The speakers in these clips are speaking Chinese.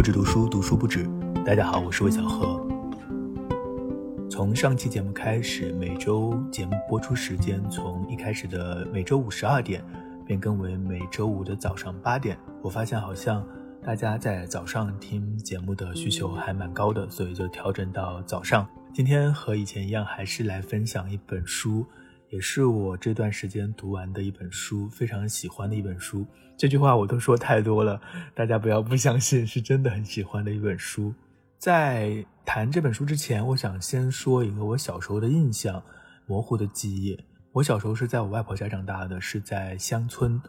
不止读书，读书不止。大家好，我是魏小贺。从上期节目开始，每周节目播出时间从一开始的每周五十二点变更为每周五的早上八点。我发现好像大家在早上听节目的需求还蛮高的，所以就调整到早上。今天和以前一样，还是来分享一本书。也是我这段时间读完的一本书，非常喜欢的一本书。这句话我都说太多了，大家不要不相信，是真的很喜欢的一本书。在谈这本书之前，我想先说一个我小时候的印象模糊的记忆。我小时候是在我外婆家长大的，是在乡村，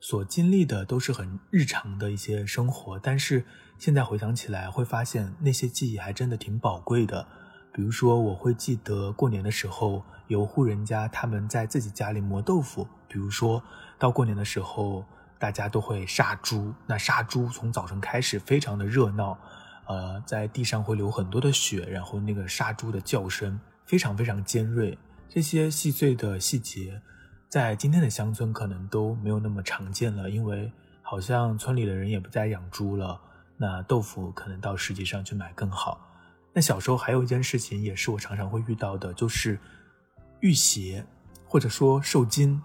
所经历的都是很日常的一些生活。但是现在回想起来，会发现那些记忆还真的挺宝贵的。比如说，我会记得过年的时候。有户人家，他们在自己家里磨豆腐。比如说到过年的时候，大家都会杀猪。那杀猪从早晨开始，非常的热闹，呃，在地上会流很多的血，然后那个杀猪的叫声非常非常尖锐。这些细碎的细节，在今天的乡村可能都没有那么常见了，因为好像村里的人也不再养猪了。那豆腐可能到市集上去买更好。那小时候还有一件事情，也是我常常会遇到的，就是。浴血，或者说受惊，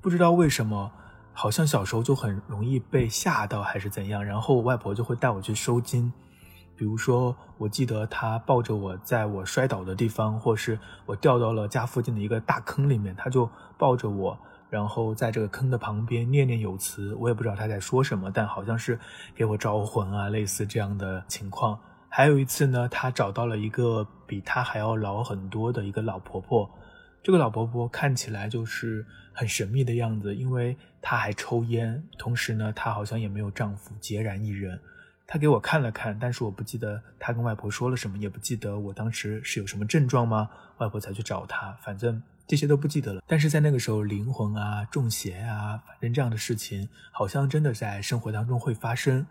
不知道为什么，好像小时候就很容易被吓到，还是怎样。然后我外婆就会带我去收惊，比如说，我记得她抱着我，在我摔倒的地方，或是我掉到了家附近的一个大坑里面，她就抱着我，然后在这个坑的旁边念念有词，我也不知道她在说什么，但好像是给我招魂啊，类似这样的情况。还有一次呢，她找到了一个比她还要老很多的一个老婆婆。这个老婆婆看起来就是很神秘的样子，因为她还抽烟，同时呢，她好像也没有丈夫，孑然一人。她给我看了看，但是我不记得她跟外婆说了什么，也不记得我当时是有什么症状吗？外婆才去找她，反正这些都不记得了。但是在那个时候，灵魂啊、中邪啊，反正这样的事情好像真的在生活当中会发生。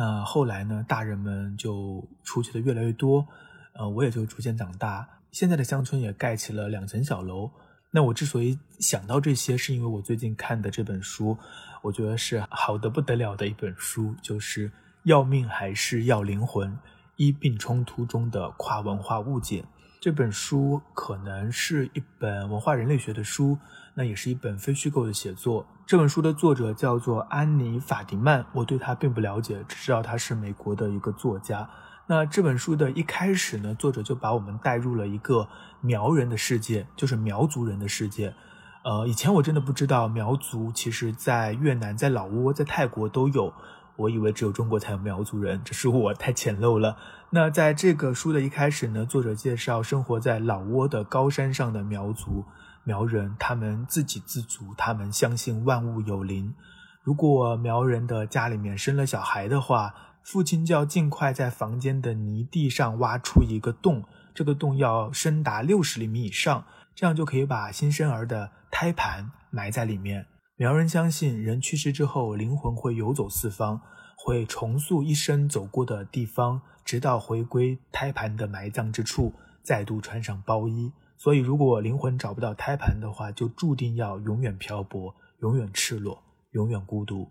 那后来呢，大人们就出去的越来越多，呃，我也就逐渐长大。现在的乡村也盖起了两层小楼。那我之所以想到这些，是因为我最近看的这本书，我觉得是好的不得了的一本书，就是《要命还是要灵魂：医病冲突中的跨文化误解》。这本书可能是一本文化人类学的书，那也是一本非虚构的写作。这本书的作者叫做安妮·法迪曼，我对他并不了解，只知道他是美国的一个作家。那这本书的一开始呢，作者就把我们带入了一个苗人的世界，就是苗族人的世界。呃，以前我真的不知道苗族其实在越南、在老挝、在泰国都有，我以为只有中国才有苗族人，这是我太浅陋了。那在这个书的一开始呢，作者介绍生活在老挝的高山上的苗族苗人，他们自给自足，他们相信万物有灵。如果苗人的家里面生了小孩的话，父亲就要尽快在房间的泥地上挖出一个洞，这个洞要深达六十厘米以上，这样就可以把新生儿的胎盘埋在里面。苗人相信，人去世之后，灵魂会游走四方，会重塑一生走过的地方，直到回归胎盘的埋葬之处，再度穿上包衣。所以，如果灵魂找不到胎盘的话，就注定要永远漂泊，永远赤裸，永远孤独。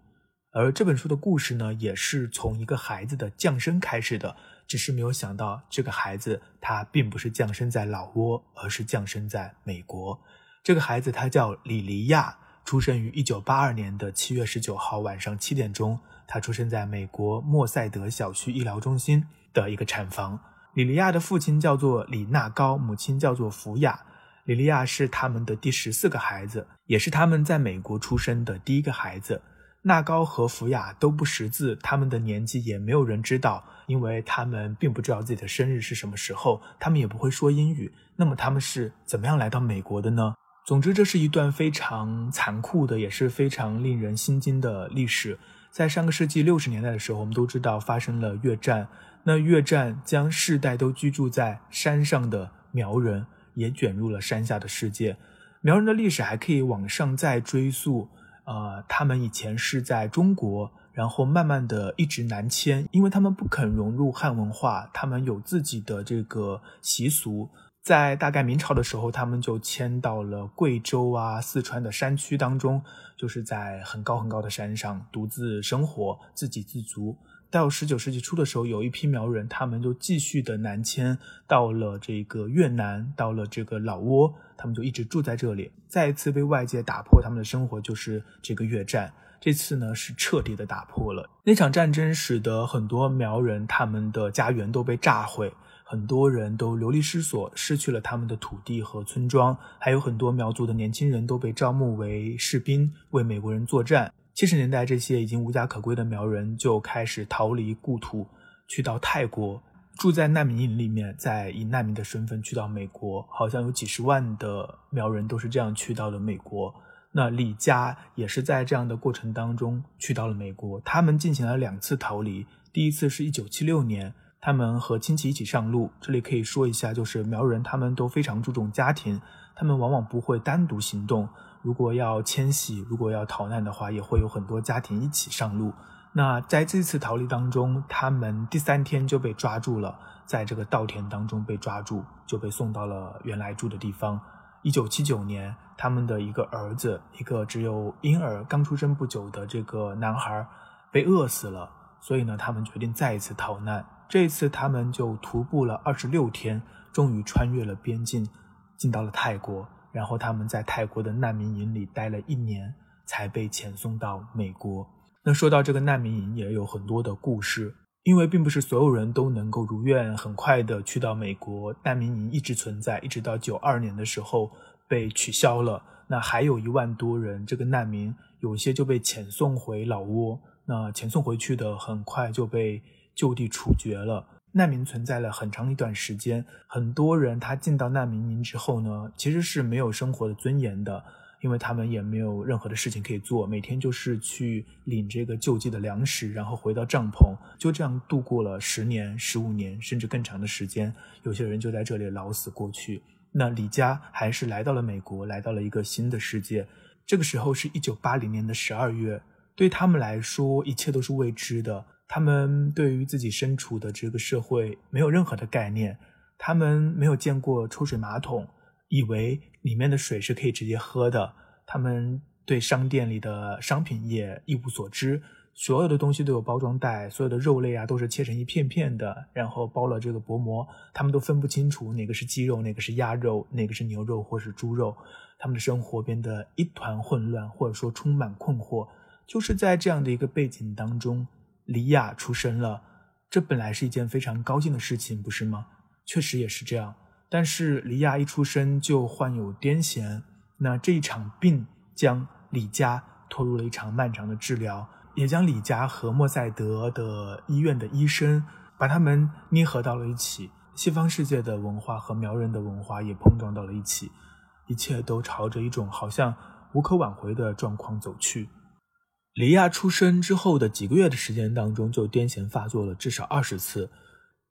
而这本书的故事呢，也是从一个孩子的降生开始的，只是没有想到这个孩子他并不是降生在老挝，而是降生在美国。这个孩子他叫李黎亚，出生于一九八二年的七月十九号晚上七点钟，他出生在美国莫塞德小区医疗中心的一个产房。李黎亚的父亲叫做李纳高，母亲叫做福雅。李黎亚是他们的第十四个孩子，也是他们在美国出生的第一个孩子。纳高和福雅都不识字，他们的年纪也没有人知道，因为他们并不知道自己的生日是什么时候，他们也不会说英语。那么他们是怎么样来到美国的呢？总之，这是一段非常残酷的，也是非常令人心惊的历史。在上个世纪六十年代的时候，我们都知道发生了越战，那越战将世代都居住在山上的苗人也卷入了山下的世界。苗人的历史还可以往上再追溯。呃，他们以前是在中国，然后慢慢的一直南迁，因为他们不肯融入汉文化，他们有自己的这个习俗。在大概明朝的时候，他们就迁到了贵州啊、四川的山区当中，就是在很高很高的山上独自生活，自给自足。到十九世纪初的时候，有一批苗人，他们就继续的南迁到了这个越南，到了这个老挝，他们就一直住在这里。再一次被外界打破他们的生活，就是这个越战。这次呢是彻底的打破了那场战争，使得很多苗人他们的家园都被炸毁，很多人都流离失所，失去了他们的土地和村庄，还有很多苗族的年轻人都被招募为士兵，为美国人作战。七十年代，这些已经无家可归的苗人就开始逃离故土，去到泰国，住在难民营里面，再以难民的身份去到美国。好像有几十万的苗人都是这样去到了美国。那李家也是在这样的过程当中去到了美国。他们进行了两次逃离，第一次是一九七六年，他们和亲戚一起上路。这里可以说一下，就是苗人他们都非常注重家庭，他们往往不会单独行动。如果要迁徙，如果要逃难的话，也会有很多家庭一起上路。那在这次逃离当中，他们第三天就被抓住了，在这个稻田当中被抓住，就被送到了原来住的地方。一九七九年，他们的一个儿子，一个只有婴儿刚出生不久的这个男孩，被饿死了。所以呢，他们决定再一次逃难。这次，他们就徒步了二十六天，终于穿越了边境，进到了泰国。然后他们在泰国的难民营里待了一年，才被遣送到美国。那说到这个难民营，也有很多的故事，因为并不是所有人都能够如愿很快的去到美国。难民营一直存在，一直到九二年的时候被取消了。那还有一万多人，这个难民有些就被遣送回老挝，那遣送回去的很快就被就地处决了。难民存在了很长一段时间，很多人他进到难民营之后呢，其实是没有生活的尊严的，因为他们也没有任何的事情可以做，每天就是去领这个救济的粮食，然后回到帐篷，就这样度过了十年、十五年，甚至更长的时间。有些人就在这里老死过去。那李家还是来到了美国，来到了一个新的世界。这个时候是一九八零年的十二月，对他们来说，一切都是未知的。他们对于自己身处的这个社会没有任何的概念，他们没有见过抽水马桶，以为里面的水是可以直接喝的。他们对商店里的商品也一无所知，所有的东西都有包装袋，所有的肉类啊都是切成一片片的，然后包了这个薄膜，他们都分不清楚哪个是鸡肉，哪个是鸭肉，哪个是牛肉或是猪肉。他们的生活变得一团混乱，或者说充满困惑。就是在这样的一个背景当中。李亚出生了，这本来是一件非常高兴的事情，不是吗？确实也是这样。但是李亚一出生就患有癫痫，那这一场病将李家拖入了一场漫长的治疗，也将李家和莫塞德的医院的医生把他们捏合到了一起。西方世界的文化和苗人的文化也碰撞到了一起，一切都朝着一种好像无可挽回的状况走去。李亚出生之后的几个月的时间当中，就癫痫发作了至少二十次，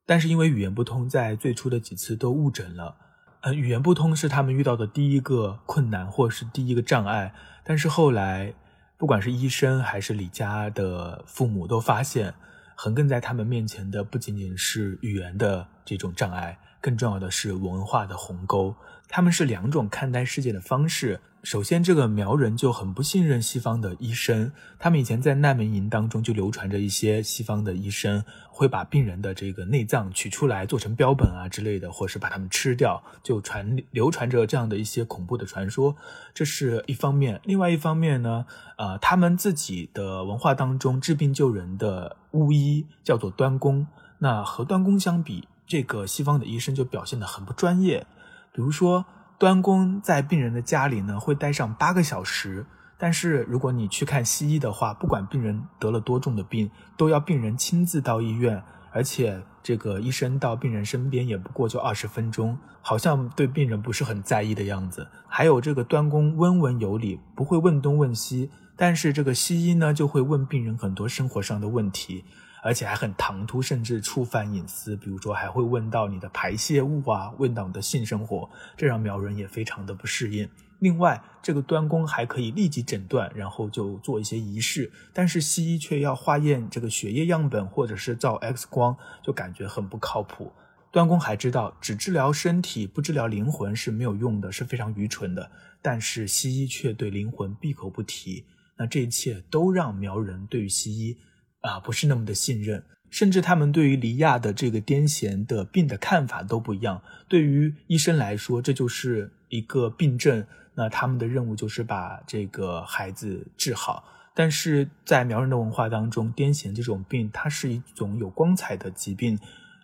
但是因为语言不通，在最初的几次都误诊了。呃，语言不通是他们遇到的第一个困难，或是第一个障碍。但是后来，不管是医生还是李家的父母，都发现横亘在他们面前的不仅仅是语言的这种障碍，更重要的是文化的鸿沟。他们是两种看待世界的方式。首先，这个苗人就很不信任西方的医生。他们以前在难民营当中就流传着一些西方的医生会把病人的这个内脏取出来做成标本啊之类的，或是把他们吃掉，就传流传着这样的一些恐怖的传说。这是一方面。另外一方面呢，呃，他们自己的文化当中治病救人的巫医叫做端公。那和端公相比，这个西方的医生就表现得很不专业。比如说。端公在病人的家里呢，会待上八个小时。但是如果你去看西医的话，不管病人得了多重的病，都要病人亲自到医院，而且这个医生到病人身边也不过就二十分钟，好像对病人不是很在意的样子。还有这个端公温文有礼，不会问东问西，但是这个西医呢，就会问病人很多生活上的问题。而且还很唐突，甚至触犯隐私，比如说还会问到你的排泄物啊，问到你的性生活，这让苗人也非常的不适应。另外，这个端公还可以立即诊断，然后就做一些仪式，但是西医却要化验这个血液样本或者是照 X 光，就感觉很不靠谱。端公还知道，只治疗身体不治疗灵魂是没有用的，是非常愚蠢的。但是西医却对灵魂闭口不提，那这一切都让苗人对于西医。啊不是那么的信任，甚至他们对于黎亚的这个癫痫的病的看法都不一样。对于医生来说，这就是一个病症，那他们的任务就是把这个孩子治好。但是在苗人的文化当中，癫痫这种病，它是一种有光彩的疾病。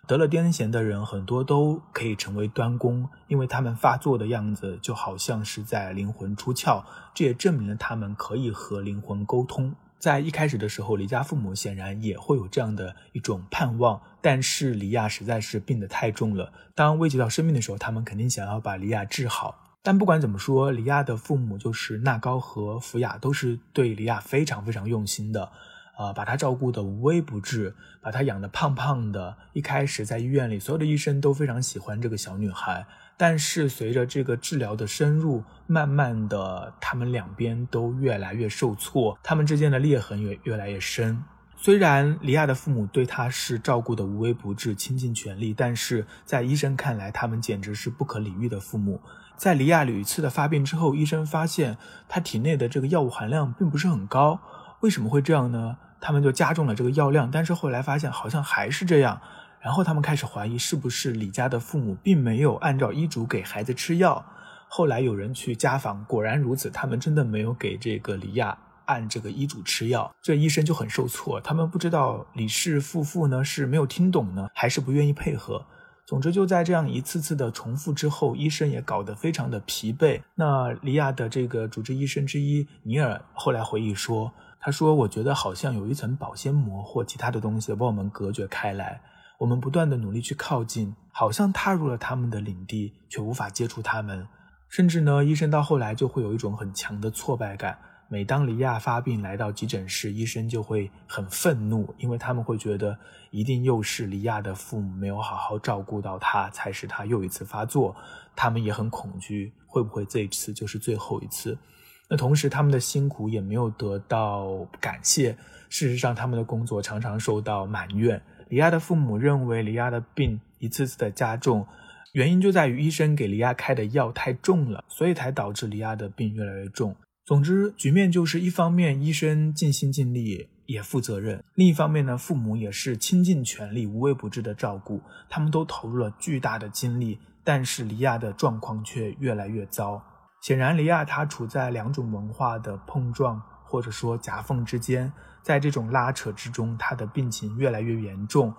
得了癫痫的人，很多都可以成为端公，因为他们发作的样子就好像是在灵魂出窍，这也证明了他们可以和灵魂沟通。在一开始的时候，李家父母显然也会有这样的一种盼望，但是李亚实在是病得太重了。当危及到生命的时候，他们肯定想要把李亚治好。但不管怎么说，李亚的父母就是纳高和福雅，都是对李亚非常非常用心的，呃，把他照顾的无微不至，把他养的胖胖的。一开始在医院里，所有的医生都非常喜欢这个小女孩。但是随着这个治疗的深入，慢慢的，他们两边都越来越受挫，他们之间的裂痕也越来越深。虽然李亚的父母对他是照顾的无微不至、倾尽全力，但是在医生看来，他们简直是不可理喻的父母。在李亚屡次的发病之后，医生发现他体内的这个药物含量并不是很高。为什么会这样呢？他们就加重了这个药量，但是后来发现好像还是这样。然后他们开始怀疑，是不是李家的父母并没有按照医嘱给孩子吃药？后来有人去家访，果然如此，他们真的没有给这个李亚按这个医嘱吃药。这医生就很受挫，他们不知道李氏夫妇呢是没有听懂呢，还是不愿意配合。总之，就在这样一次次的重复之后，医生也搞得非常的疲惫。那利亚的这个主治医生之一尼尔后来回忆说：“他说，我觉得好像有一层保鲜膜或其他的东西把我们隔绝开来。我们不断的努力去靠近，好像踏入了他们的领地，却无法接触他们。甚至呢，医生到后来就会有一种很强的挫败感。”每当黎亚发病来到急诊室，医生就会很愤怒，因为他们会觉得一定又是黎亚的父母没有好好照顾到他，才使他又一次发作。他们也很恐惧，会不会这一次就是最后一次？那同时，他们的辛苦也没有得到感谢。事实上，他们的工作常常受到埋怨。黎亚的父母认为，黎亚的病一次次的加重，原因就在于医生给黎亚开的药太重了，所以才导致黎亚的病越来越重。总之，局面就是一方面医生尽心尽力也负责任，另一方面呢，父母也是倾尽全力、无微不至的照顾，他们都投入了巨大的精力。但是黎亚的状况却越来越糟。显然，黎亚他处在两种文化的碰撞或者说夹缝之间，在这种拉扯之中，他的病情越来越严重。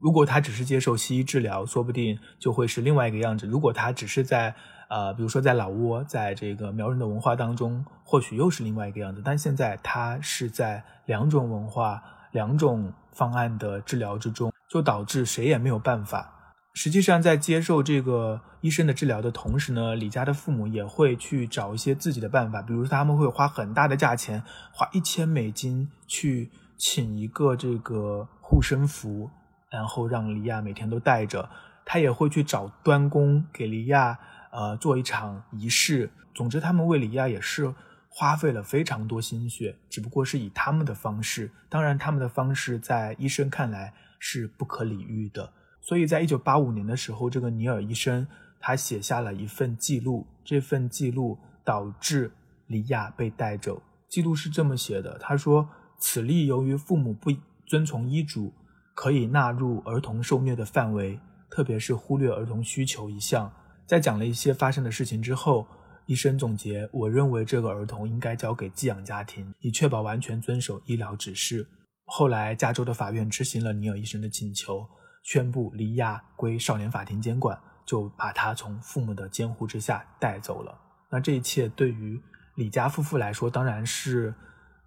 如果他只是接受西医治疗，说不定就会是另外一个样子；如果他只是在呃，比如说在老挝，在这个苗人的文化当中，或许又是另外一个样子。但现在他是在两种文化、两种方案的治疗之中，就导致谁也没有办法。实际上，在接受这个医生的治疗的同时呢，李家的父母也会去找一些自己的办法，比如说他们会花很大的价钱，花一千美金去请一个这个护身符，然后让李亚每天都带着。他也会去找端公给李亚。呃，做一场仪式。总之，他们为李亚也是花费了非常多心血，只不过是以他们的方式。当然，他们的方式在医生看来是不可理喻的。所以在一九八五年的时候，这个尼尔医生他写下了一份记录，这份记录导致李亚被带走。记录是这么写的：他说，此例由于父母不遵从医嘱，可以纳入儿童受虐的范围，特别是忽略儿童需求一项。在讲了一些发生的事情之后，医生总结：我认为这个儿童应该交给寄养家庭，以确保完全遵守医疗指示。后来，加州的法院执行了尼尔医生的请求，宣布黎亚归少年法庭监管，就把他从父母的监护之下带走了。那这一切对于李家夫妇来说，当然是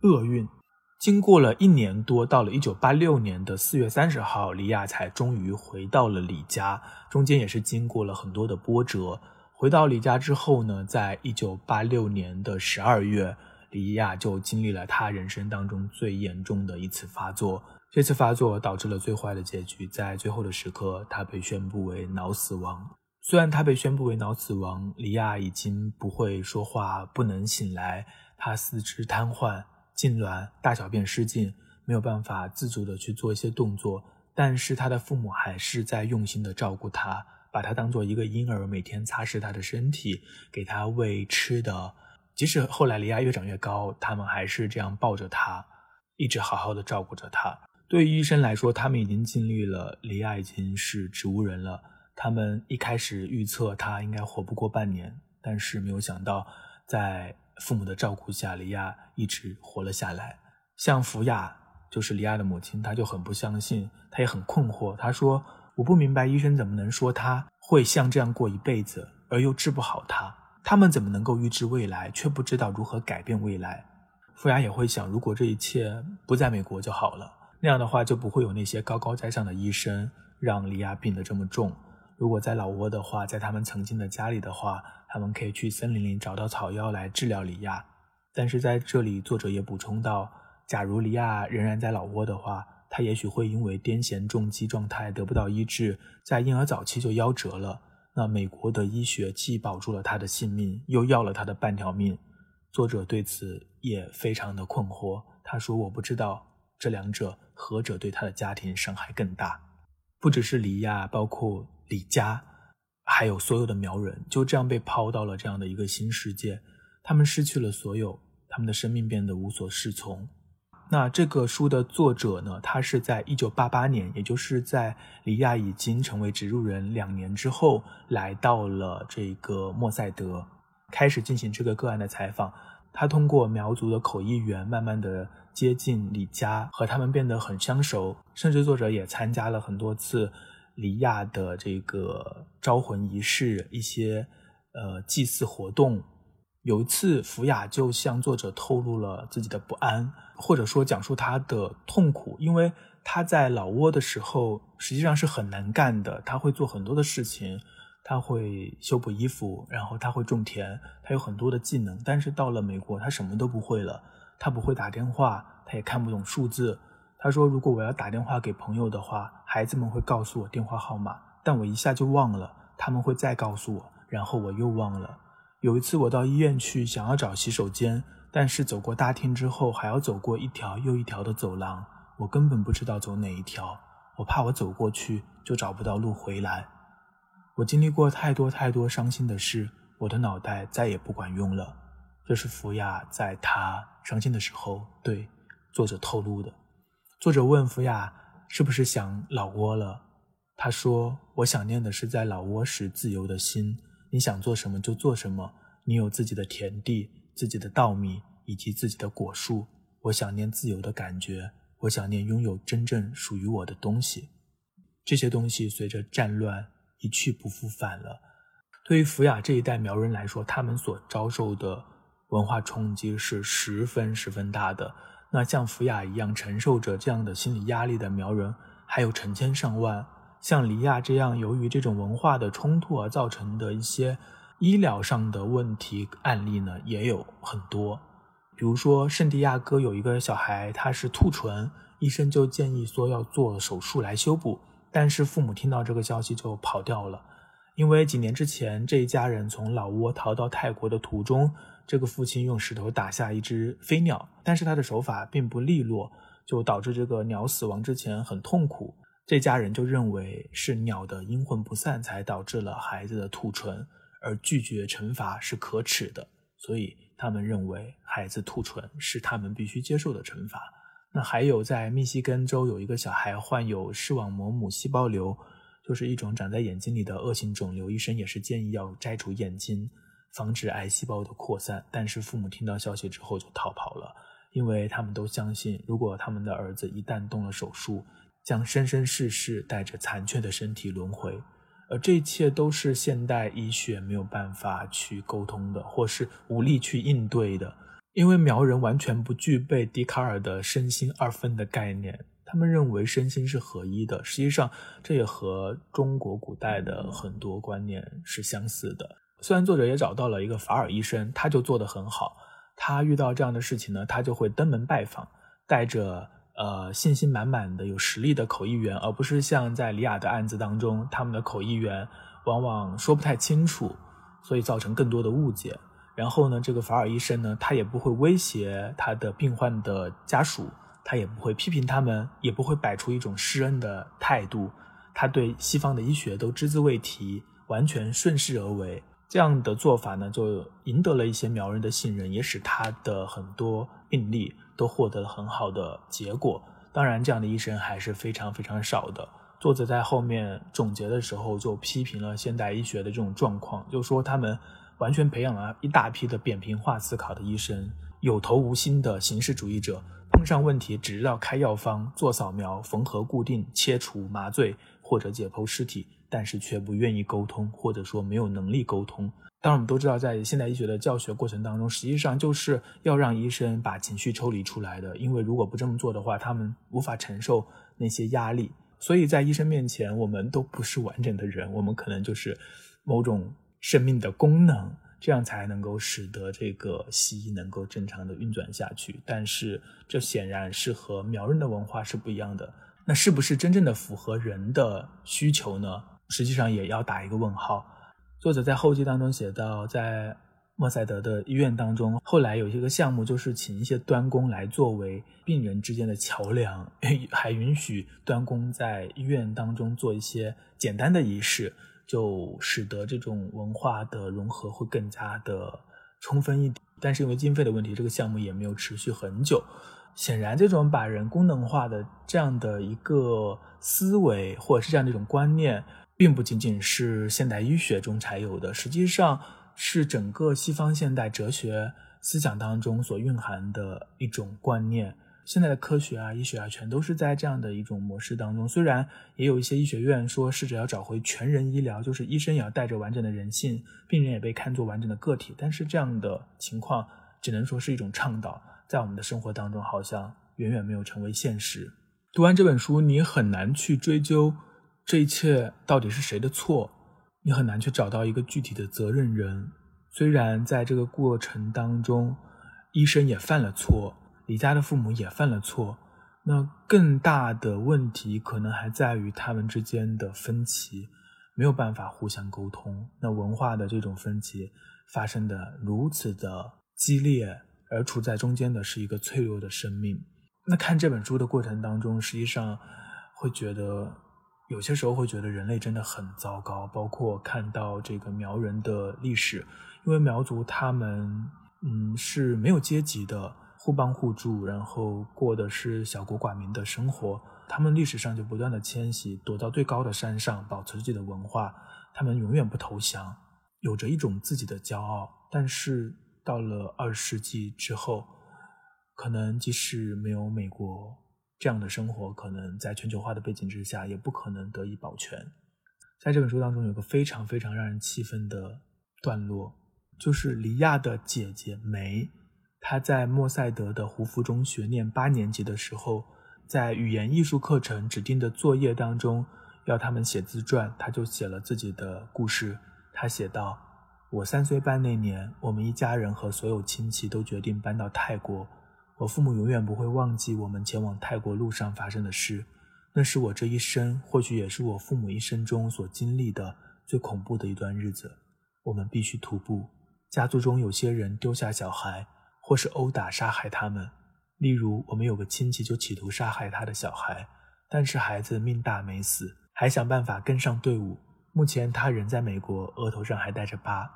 厄运。经过了一年多，到了一九八六年的四月三十号，李亚才终于回到了李家。中间也是经过了很多的波折。回到李家之后呢，在一九八六年的十二月，李亚就经历了他人生当中最严重的一次发作。这次发作导致了最坏的结局，在最后的时刻，他被宣布为脑死亡。虽然他被宣布为脑死亡，李亚已经不会说话，不能醒来，他四肢瘫痪。痉挛、大小便失禁，没有办法自主的去做一些动作，但是他的父母还是在用心的照顾他，把他当做一个婴儿，每天擦拭他的身体，给他喂吃的。即使后来黎亚越长越高，他们还是这样抱着他，一直好好的照顾着他。对于医生来说，他们已经尽力了，李亚已经是植物人了。他们一开始预测他应该活不过半年，但是没有想到，在父母的照顾下，李亚一直活了下来。像福雅，就是李亚的母亲，她就很不相信，她也很困惑。她说：“我不明白医生怎么能说他会像这样过一辈子，而又治不好他？他们怎么能够预知未来，却不知道如何改变未来？”福雅也会想，如果这一切不在美国就好了，那样的话就不会有那些高高在上的医生让李亚病得这么重。如果在老挝的话，在他们曾经的家里的话，他们可以去森林里找到草药来治疗李亚。但是在这里，作者也补充到，假如李亚仍然在老挝的话，他也许会因为癫痫重击状态得不到医治，在婴儿早期就夭折了。那美国的医学既保住了他的性命，又要了他的半条命。作者对此也非常的困惑。他说：“我不知道这两者何者对他的家庭伤害更大。不只是李亚，包括……”李家，还有所有的苗人，就这样被抛到了这样的一个新世界。他们失去了所有，他们的生命变得无所适从。那这个书的作者呢？他是在一九八八年，也就是在李亚已经成为植入人两年之后，来到了这个莫塞德，开始进行这个个案的采访。他通过苗族的口译员，慢慢的接近李家，和他们变得很相熟。甚至作者也参加了很多次。李亚的这个招魂仪式，一些呃祭祀活动。有一次，福雅就向作者透露了自己的不安，或者说讲述他的痛苦，因为他在老挝的时候实际上是很难干的。他会做很多的事情，他会修补衣服，然后他会种田，他有很多的技能。但是到了美国，他什么都不会了。他不会打电话，他也看不懂数字。他说：“如果我要打电话给朋友的话，孩子们会告诉我电话号码，但我一下就忘了。他们会再告诉我，然后我又忘了。有一次我到医院去，想要找洗手间，但是走过大厅之后，还要走过一条又一条的走廊，我根本不知道走哪一条。我怕我走过去就找不到路回来。我经历过太多太多伤心的事，我的脑袋再也不管用了。”这是福雅在他伤心的时候对作者透露的。作者问福雅：“是不是想老挝了？”他说：“我想念的是在老挝时自由的心。你想做什么就做什么，你有自己的田地、自己的稻米以及自己的果树。我想念自由的感觉，我想念拥有真正属于我的东西。这些东西随着战乱一去不复返了。对于福雅这一代苗人来说，他们所遭受的文化冲击是十分十分大的。”那像福雅一样承受着这样的心理压力的苗人还有成千上万，像黎亚这样由于这种文化的冲突而造成的一些医疗上的问题案例呢，也有很多。比如说圣地亚哥有一个小孩，他是兔唇，医生就建议说要做手术来修补，但是父母听到这个消息就跑掉了，因为几年之前这一家人从老挝逃到泰国的途中。这个父亲用石头打下一只飞鸟，但是他的手法并不利落，就导致这个鸟死亡之前很痛苦。这家人就认为是鸟的阴魂不散才导致了孩子的兔唇，而拒绝惩罚是可耻的，所以他们认为孩子兔唇是他们必须接受的惩罚。那还有在密西根州有一个小孩患有视网膜母细胞瘤，就是一种长在眼睛里的恶性肿瘤，医生也是建议要摘除眼睛。防止癌细胞的扩散，但是父母听到消息之后就逃跑了，因为他们都相信，如果他们的儿子一旦动了手术，将生生世世带着残缺的身体轮回，而这一切都是现代医学没有办法去沟通的，或是无力去应对的，因为苗人完全不具备笛卡尔的身心二分的概念，他们认为身心是合一的，实际上这也和中国古代的很多观念是相似的。虽然作者也找到了一个法尔医生，他就做得很好。他遇到这样的事情呢，他就会登门拜访，带着呃信心满满的有实力的口译员，而不是像在李亚的案子当中，他们的口译员往往说不太清楚，所以造成更多的误解。然后呢，这个法尔医生呢，他也不会威胁他的病患的家属，他也不会批评他们，也不会摆出一种施恩的态度。他对西方的医学都只字未提，完全顺势而为。这样的做法呢，就赢得了一些苗人的信任，也使他的很多病例都获得了很好的结果。当然，这样的医生还是非常非常少的。作者在后面总结的时候就批评了现代医学的这种状况，就说他们完全培养了一大批的扁平化思考的医生，有头无心的形式主义者，碰上问题只知道开药方、做扫描、缝合、固定、切除、麻醉或者解剖尸体，但是却不愿意沟通，或者说没有能力沟通。当然，我们都知道，在现代医学的教学过程当中，实际上就是要让医生把情绪抽离出来的。因为如果不这么做的话，他们无法承受那些压力。所以在医生面前，我们都不是完整的人，我们可能就是某种生命的功能，这样才能够使得这个西医能够正常的运转下去。但是，这显然是和苗人的文化是不一样的。那是不是真正的符合人的需求呢？实际上也要打一个问号。作者在后记当中写到，在莫塞德的医院当中，后来有一个项目，就是请一些端工来作为病人之间的桥梁，还允许端工在医院当中做一些简单的仪式，就使得这种文化的融合会更加的充分一点。但是因为经费的问题，这个项目也没有持续很久。显然，这种把人功能化的这样的一个思维，或者是这样的一种观念。并不仅仅是现代医学中才有的，实际上是整个西方现代哲学思想当中所蕴含的一种观念。现在的科学啊、医学啊，全都是在这样的一种模式当中。虽然也有一些医学院说试着要找回全人医疗，就是医生也要带着完整的人性，病人也被看作完整的个体，但是这样的情况只能说是一种倡导，在我们的生活当中好像远远没有成为现实。读完这本书，你很难去追究。这一切到底是谁的错？你很难去找到一个具体的责任人。虽然在这个过程当中，医生也犯了错，李家的父母也犯了错。那更大的问题可能还在于他们之间的分歧，没有办法互相沟通。那文化的这种分歧发生的如此的激烈，而处在中间的是一个脆弱的生命。那看这本书的过程当中，实际上会觉得。有些时候会觉得人类真的很糟糕，包括看到这个苗人的历史，因为苗族他们嗯是没有阶级的，互帮互助，然后过的是小国寡民的生活。他们历史上就不断的迁徙，躲到最高的山上，保持自己的文化。他们永远不投降，有着一种自己的骄傲。但是到了二十世纪之后，可能即使没有美国。这样的生活可能在全球化的背景之下也不可能得以保全。在这本书当中，有个非常非常让人气愤的段落，就是黎亚的姐姐梅，她在莫塞德的胡夫中学念八年级的时候，在语言艺术课程指定的作业当中要他们写自传，她就写了自己的故事。她写道：“我三岁半那年，我们一家人和所有亲戚都决定搬到泰国。”我父母永远不会忘记我们前往泰国路上发生的事，那是我这一生，或许也是我父母一生中所经历的最恐怖的一段日子。我们必须徒步，家族中有些人丢下小孩，或是殴打、杀害他们。例如，我们有个亲戚就企图杀害他的小孩，但是孩子命大没死，还想办法跟上队伍。目前他人在美国，额头上还带着疤。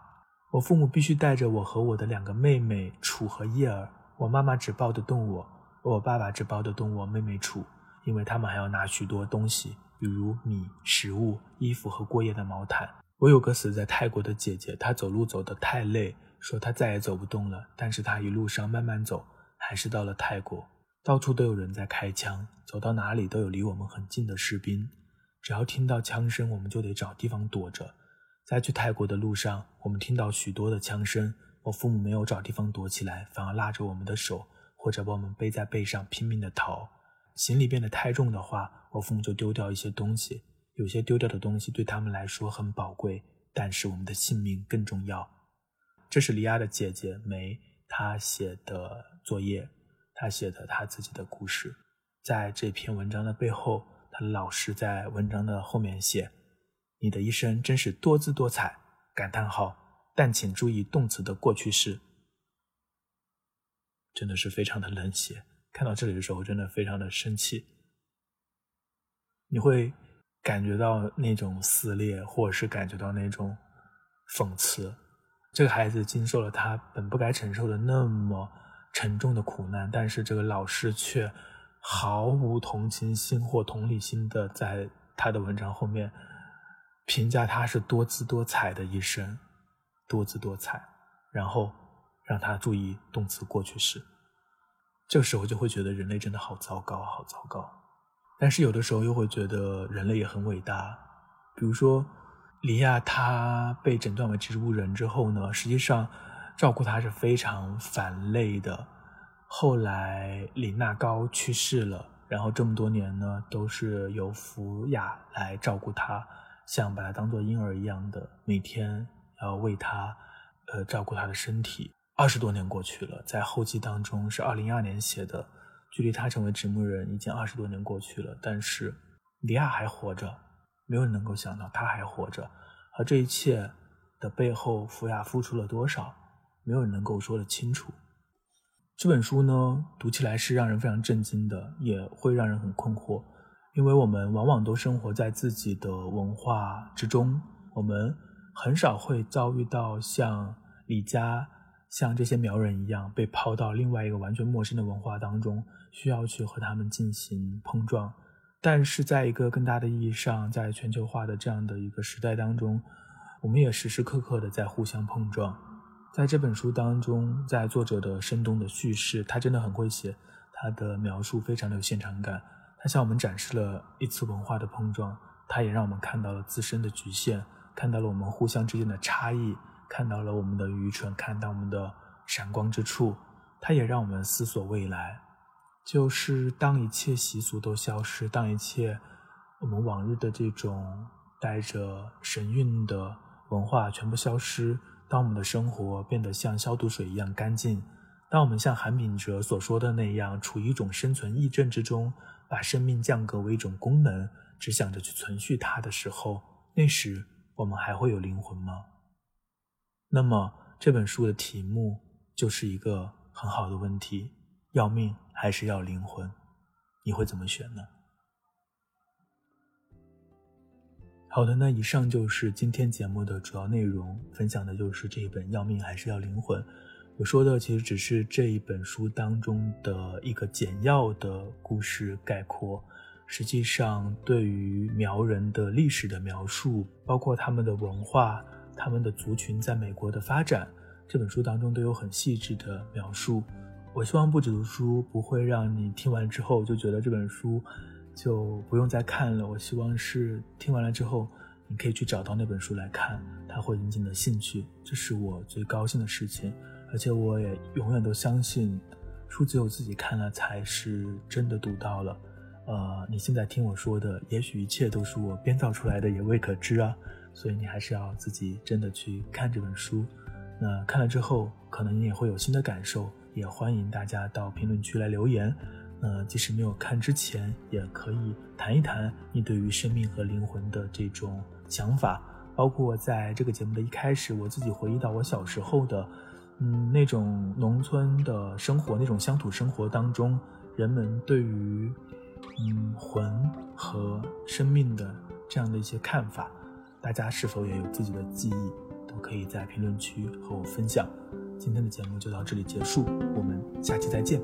我父母必须带着我和我的两个妹妹楚和叶儿。我妈妈只抱得动我，我爸爸只抱得动我妹妹楚，因为他们还要拿许多东西，比如米、食物、衣服和过夜的毛毯。我有个死在泰国的姐姐，她走路走得太累，说她再也走不动了。但是她一路上慢慢走，还是到了泰国。到处都有人在开枪，走到哪里都有离我们很近的士兵。只要听到枪声，我们就得找地方躲着。在去泰国的路上，我们听到许多的枪声。我父母没有找地方躲起来，反而拉着我们的手，或者把我们背在背上，拼命的逃。行李变得太重的话，我父母就丢掉一些东西。有些丢掉的东西对他们来说很宝贵，但是我们的性命更重要。这是李亚的姐姐梅，她写的作业，她写的她自己的故事。在这篇文章的背后，她的老师在文章的后面写：“你的一生真是多姿多彩！”感叹号。但请注意动词的过去式，真的是非常的冷血。看到这里的时候，真的非常的生气。你会感觉到那种撕裂，或者是感觉到那种讽刺。这个孩子经受了他本不该承受的那么沉重的苦难，但是这个老师却毫无同情心或同理心的在他的文章后面评价他是多姿多彩的一生，多姿多彩，然后让他注意动词过去式。这个时候就会觉得人类真的好糟糕，好糟糕。但是有的时候又会觉得人类也很伟大。比如说，李亚他被诊断为植物人之后呢，实际上照顾他是非常反类的。后来李娜高去世了，然后这么多年呢，都是由福雅来照顾他，像把他当做婴儿一样的，每天要喂他，呃，照顾他的身体。二十多年过去了，在后记当中是二零一二年写的，距离他成为植物人已经二十多年过去了，但是李亚还活着，没有人能够想到他还活着，而这一切的背后，福雅付出了多少，没有人能够说得清楚。这本书呢，读起来是让人非常震惊的，也会让人很困惑，因为我们往往都生活在自己的文化之中，我们很少会遭遇到像李家。像这些苗人一样被抛到另外一个完全陌生的文化当中，需要去和他们进行碰撞。但是，在一个更大的意义上，在全球化的这样的一个时代当中，我们也时时刻刻的在互相碰撞。在这本书当中，在作者的生动的叙事，他真的很会写，他的描述非常的有现场感。他向我们展示了一次文化的碰撞，他也让我们看到了自身的局限，看到了我们互相之间的差异。看到了我们的愚蠢，看到我们的闪光之处，它也让我们思索未来。就是当一切习俗都消失，当一切我们往日的这种带着神韵的文化全部消失，当我们的生活变得像消毒水一样干净，当我们像韩炳哲所说的那样，处于一种生存异症之中，把生命降格为一种功能，只想着去存续它的时候，那时我们还会有灵魂吗？那么这本书的题目就是一个很好的问题：要命还是要灵魂？你会怎么选呢？好的，那以上就是今天节目的主要内容，分享的就是这一本《要命还是要灵魂》。我说的其实只是这一本书当中的一个简要的故事概括，实际上对于苗人的历史的描述，包括他们的文化。他们的族群在美国的发展，这本书当中都有很细致的描述。我希望不止读书不会让你听完之后就觉得这本书就不用再看了。我希望是听完了之后，你可以去找到那本书来看，它会引起你的兴趣，这是我最高兴的事情。而且我也永远都相信，书只有自己看了才是真的读到了。呃，你现在听我说的，也许一切都是我编造出来的，也未可知啊。所以你还是要自己真的去看这本书，那看了之后，可能你也会有新的感受，也欢迎大家到评论区来留言。呃，即使没有看之前，也可以谈一谈你对于生命和灵魂的这种想法，包括在这个节目的一开始，我自己回忆到我小时候的，嗯，那种农村的生活，那种乡土生活当中，人们对于，嗯，魂和生命的这样的一些看法。大家是否也有自己的记忆，都可以在评论区和我分享。今天的节目就到这里结束，我们下期再见。